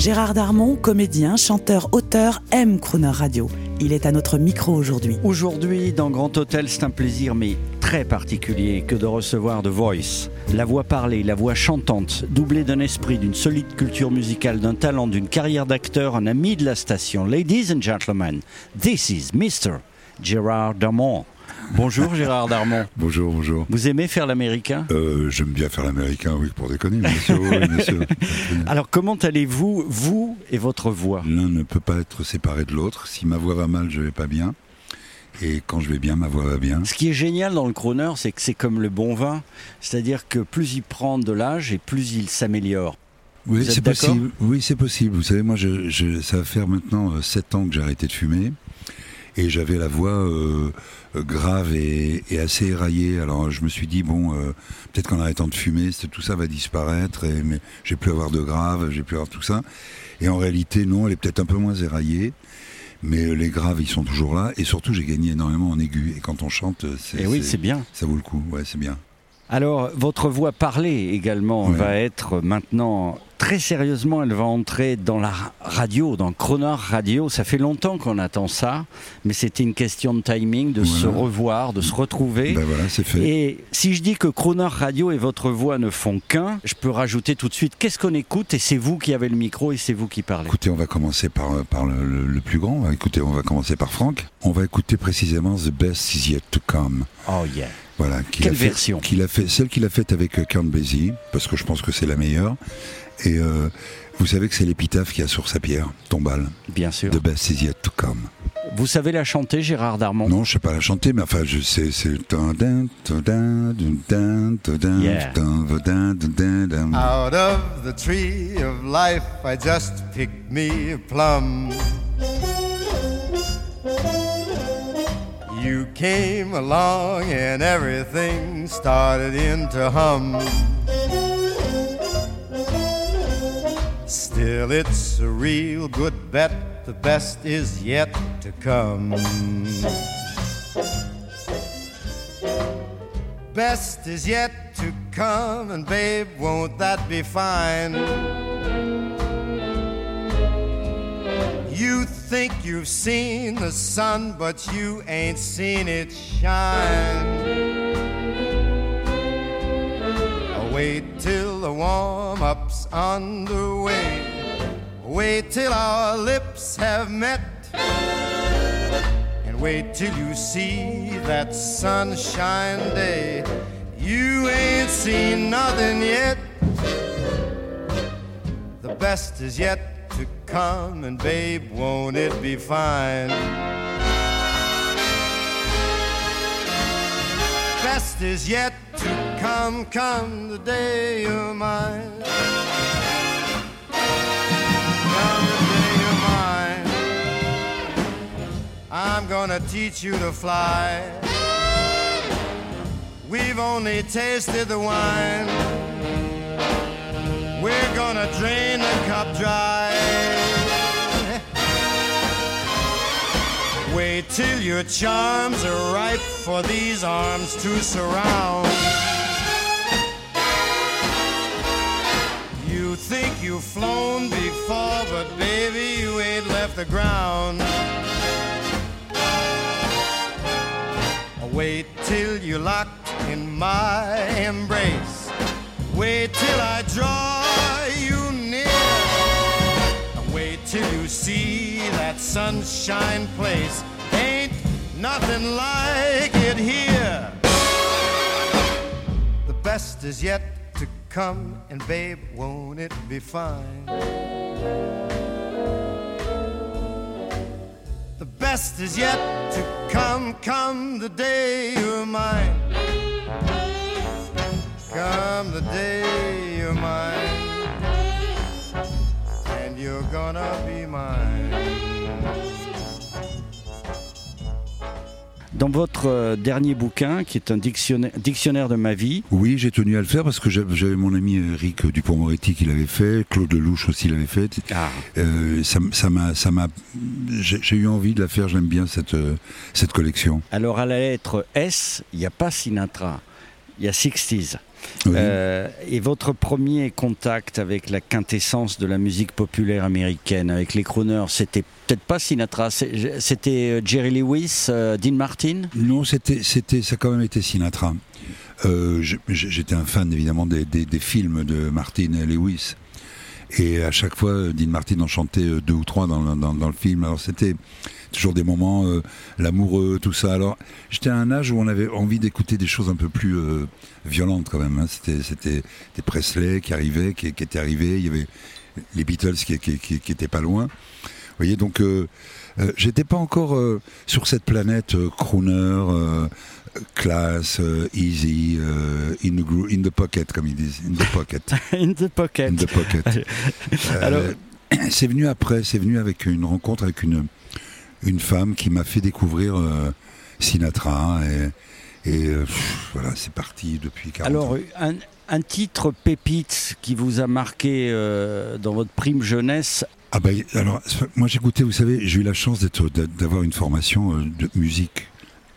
Gérard Darmon, comédien, chanteur, auteur, aime Croner Radio. Il est à notre micro aujourd'hui. Aujourd'hui, dans Grand Hôtel, c'est un plaisir, mais très particulier, que de recevoir The Voice. La voix parlée, la voix chantante, doublée d'un esprit, d'une solide culture musicale, d'un talent, d'une carrière d'acteur, un ami de la station. Ladies and gentlemen, this is Mr. Gérard Darmon. Bonjour Gérard Darmon. bonjour, bonjour. Vous aimez faire l'américain? Euh, J'aime bien faire l'américain, oui, pour déconner, bien sûr. oui. Alors comment allez-vous, vous et votre voix? L'un ne peut pas être séparé de l'autre. Si ma voix va mal, je vais pas bien. Et quand je vais bien, ma voix va bien. Ce qui est génial dans le crooner, c'est que c'est comme le bon vin, c'est-à-dire que plus il prend de l'âge et plus il s'améliore. Oui, c'est possible. Oui, c'est possible. Vous savez, moi, je, je- ça va faire maintenant euh, sept ans que j'ai arrêté de fumer. Et j'avais la voix euh, euh, grave et, et assez éraillée. Alors je me suis dit, bon, euh, peut-être qu'en arrêtant de fumer, tout ça va disparaître. Et, mais j'ai plus avoir de grave, j'ai plus avoir tout ça. Et en réalité, non, elle est peut-être un peu moins éraillée. Mais les graves, ils sont toujours là. Et surtout, j'ai gagné énormément en aigu. Et quand on chante, c'est, Eh oui, c'est bien. ça vaut le coup. Ouais, c'est bien. Alors, votre voix parlée également Ouais. va être maintenant très sérieusement, elle va entrer dans la ra- radio, dans Croner Radio. Ça fait longtemps qu'on attend ça, mais c'était une question de timing, de se revoir, de se retrouver. Ben voilà, c'est fait. Et si je dis que Croner Radio et votre voix ne font qu'un, je peux rajouter tout de suite qu'est-ce qu'on écoute et c'est vous qui avez le micro et c'est vous qui parlez? Écoutez, on va commencer par, par le, le- le plus grand. Écouter, on va commencer par Franck. On va écouter précisément The Best Is Yet to Come. Oh yeah. Voilà. Quelle a fait- version? qu'il a fait, Celle qu'il a faite avec euh, Count Basie, parce que je pense que c'est la meilleure. Et euh, vous savez que c'est l'épitaphe qu'il y a sur sa pierre tombale. Bien sûr. The Best Is Yet to Come. Vous savez la chanter, Gérard Darmon Non, je sais pas la chanter, mais enfin, je sais, c'est. Yeah. Out of the tree of life, I just picked me a plum. You came along and everything started in to hum. Still, it's a real good bet. The best is yet to come. Best is yet to come, and babe, won't that be fine? You think you've seen the sun, but you ain't seen it shine. Wait till the warm up's underway. Wait till our lips have met. And wait till you see that sunshine day. You ain't seen nothing yet. The best is yet to come, and babe, won't it be fine? Best is yet to come, come the day you're mine. Come the day you're mine. I'm gonna teach you to fly. We've only tasted the wine. We're gonna drain the cup dry. Wait till your charms are ripe for these arms to surround. Think you've flown before, but baby, you ain't left the ground. Wait till you're locked in my embrace. Wait till I draw you near. Wait till you see that sunshine place. Ain't nothing like it here. The best is yet come, and babe, won't it be fine? The best is yet to come, come the day you're mine. Come the day you're mine. And you're gonna be mine. Dans votre euh, dernier bouquin, qui est un dictionnaire, dictionnaire de ma vie, Oui, j'ai tenu à le faire parce que j'avais mon ami Eric Dupont-Moretti qui l'avait fait, Claude Lelouch aussi l'avait fait. Euh, ça m'a, ça m'a, j'ai eu envie de la faire. J'aime bien cette euh, cette collection. alors à la lettre S, il n'y a pas Sinatra, il y a 60s. Oui. Euh, et votre premier contact avec la quintessence de la musique populaire américaine, avec les crooners, c'était peut-être pas Sinatra, c'était euh, Jerry Lewis, euh, Dean Martin? Non, c'était, c'était, ça a quand même été Sinatra. Euh, j'étais un fan évidemment des, des- des films de Martin et Lewis. Et à chaque fois, Dean Martin en chantait deux ou trois dans, dans le film. Alors c'était toujours des moments, euh, l'amoureux, tout ça. Alors j'étais à un âge où on avait envie d'écouter des choses un peu plus euh, violentes quand même. hein. C'était, c'était des Presley qui arrivaient, qui, qui étaient arrivés. Il y avait les Beatles qui, qui, qui, qui étaient pas loin. Vous voyez, donc euh, euh, j'étais pas encore sur cette planète crooner, class, easy, in, the in the pocket, comme ils disent, in the pocket, In the pocket. in the pocket. Alors- c'est venu après, c'est venu avec une rencontre avec une une femme qui m'a fait découvrir euh, Sinatra et, et euh, pff, voilà, c'est parti depuis 40 Alors, ans. un, un titre pépite qui vous a marqué euh, dans votre prime jeunesse, Ah bah, alors, moi j'ai goûté, vous savez, j'ai eu la chance d'être, d'avoir une formation euh, de musique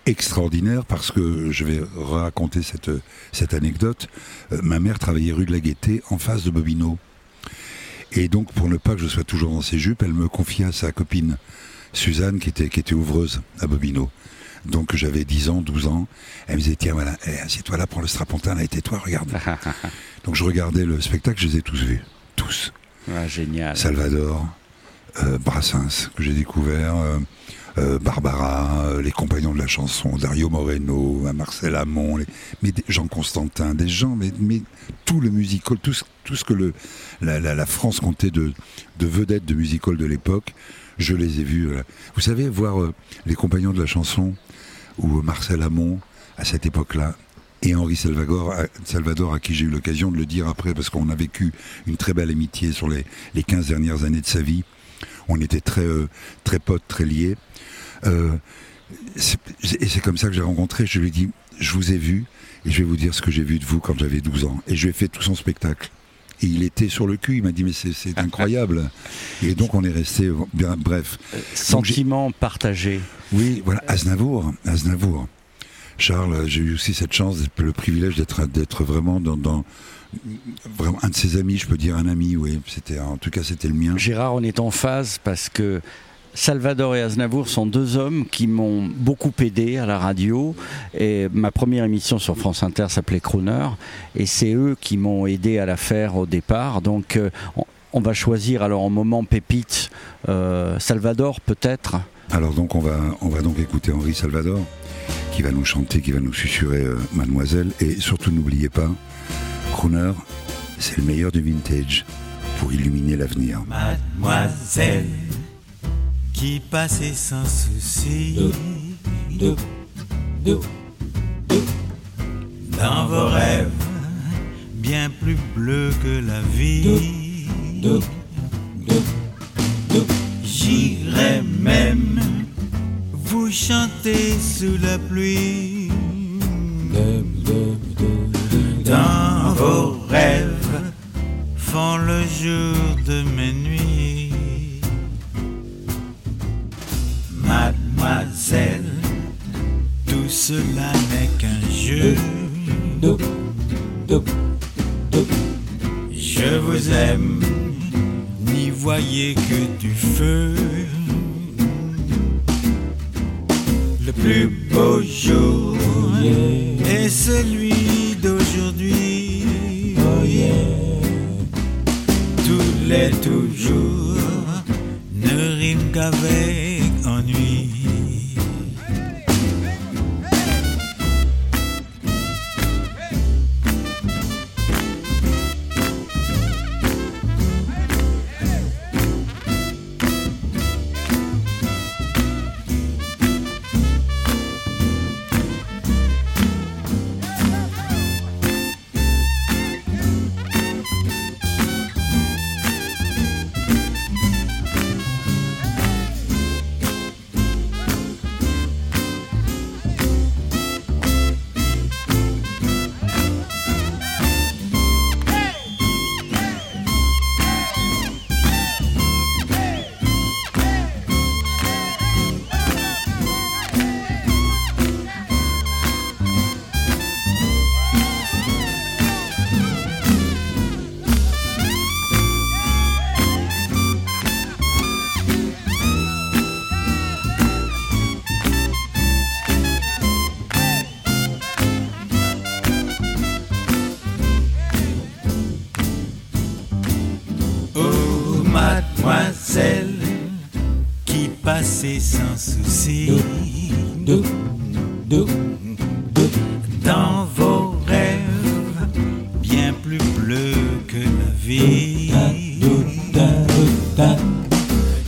extraordinaire parce que je vais raconter cette, cette anecdote. Euh, ma mère travaillait rue de la Gaîté en face de Bobino. Et donc, pour ne pas que je sois toujours dans ses jupes, elle me confia sa copine Suzanne qui était, qui était ouvreuse à Bobino. Donc j'avais 10 ans, 12 ans. Elle me disait, tiens, voilà, eh, assieds-toi là, prends le strapontin, là, et tais-toi, regarde. donc je regardais le spectacle, je les ai tous vus. Tous. ah, génial. Salvador, euh, Brassens, que j'ai découvert, euh, euh, Barbara, euh, les compagnons de la chanson, Dario Moreno, euh, Marcel Amont, les- mais des- Jean Constantin, des gens, mais, mais tout le musical, tout ce, tout ce que le, la, la- la France comptait de, de vedettes de musical de l'époque, je les ai vus. euh. Vous savez, voir euh, les compagnons de la chanson, ou euh, Marcel Amont, à cette époque-là, et Henri Salvador, Salvador, à qui j'ai eu l'occasion de le dire après, parce qu'on a vécu une très belle amitié sur les, les 15 dernières années de sa vie. On était très, très potes, très liés. Et c'est comme ça que j'ai rencontré. Je lui ai dit, je vous ai vu, et je vais vous dire ce que j'ai vu de vous quand j'avais 12 ans. Et je lui ai fait tout son spectacle. Et il était sur le cul, il m'a dit, mais c'est incroyable. Et donc on est resté, bien, bref. Sentiment partagé. Oui, voilà, Aznavour, Aznavour. Charles, j'ai eu aussi cette chance, le privilège d'être d'être vraiment dans, dans- vraiment un de ses amis, je peux dire un ami, oui. C'était en tout cas c'était le mien. Gérard, on est en phase parce que Salvador et Aznavour sont deux hommes qui m'ont beaucoup aidé à la radio. Et ma première émission sur France Inter s'appelait Crooner. Et c'est eux qui m'ont aidé à la faire au départ. Donc euh, on, on va choisir alors en moment pépite euh, Salvador peut-être? Alors donc on va on va donc écouter Henri Salvador qui va nous chanter, qui va nous susurrer euh, Mademoiselle et surtout n'oubliez pas, Crooner, c'est le meilleur du vintage pour illuminer l'avenir. Mademoiselle qui passait sans souci. Dans vos rêves bien plus bleus que la vie. J'irai même vous chanter sous la pluie que du feu. Le plus beau jour est celui d'aujourd'hui. Tous les toujours ne riment qu'avec sans souci. Dans vos rêves, bien plus bleus que la vie.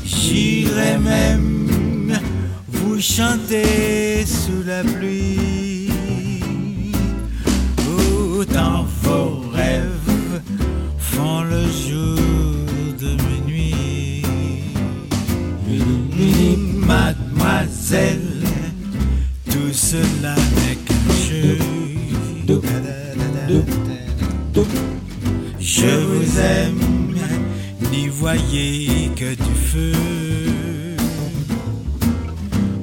J'irai même vous chanter sous la pluie. Oh, dans vos rêves font le jour que du feu.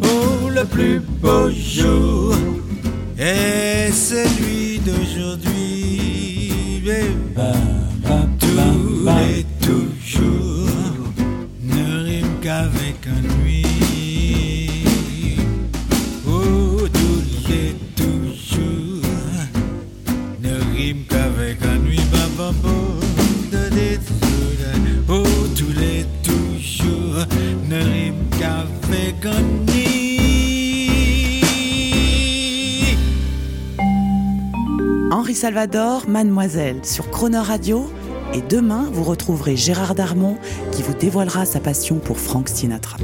Oh, le plus beau jour est celui d'aujourd'hui. Tous Henri Salvador, Mademoiselle, sur Croner Radio. Et demain, vous retrouverez Gérard Darmon qui vous dévoilera sa passion pour Frank Sinatra.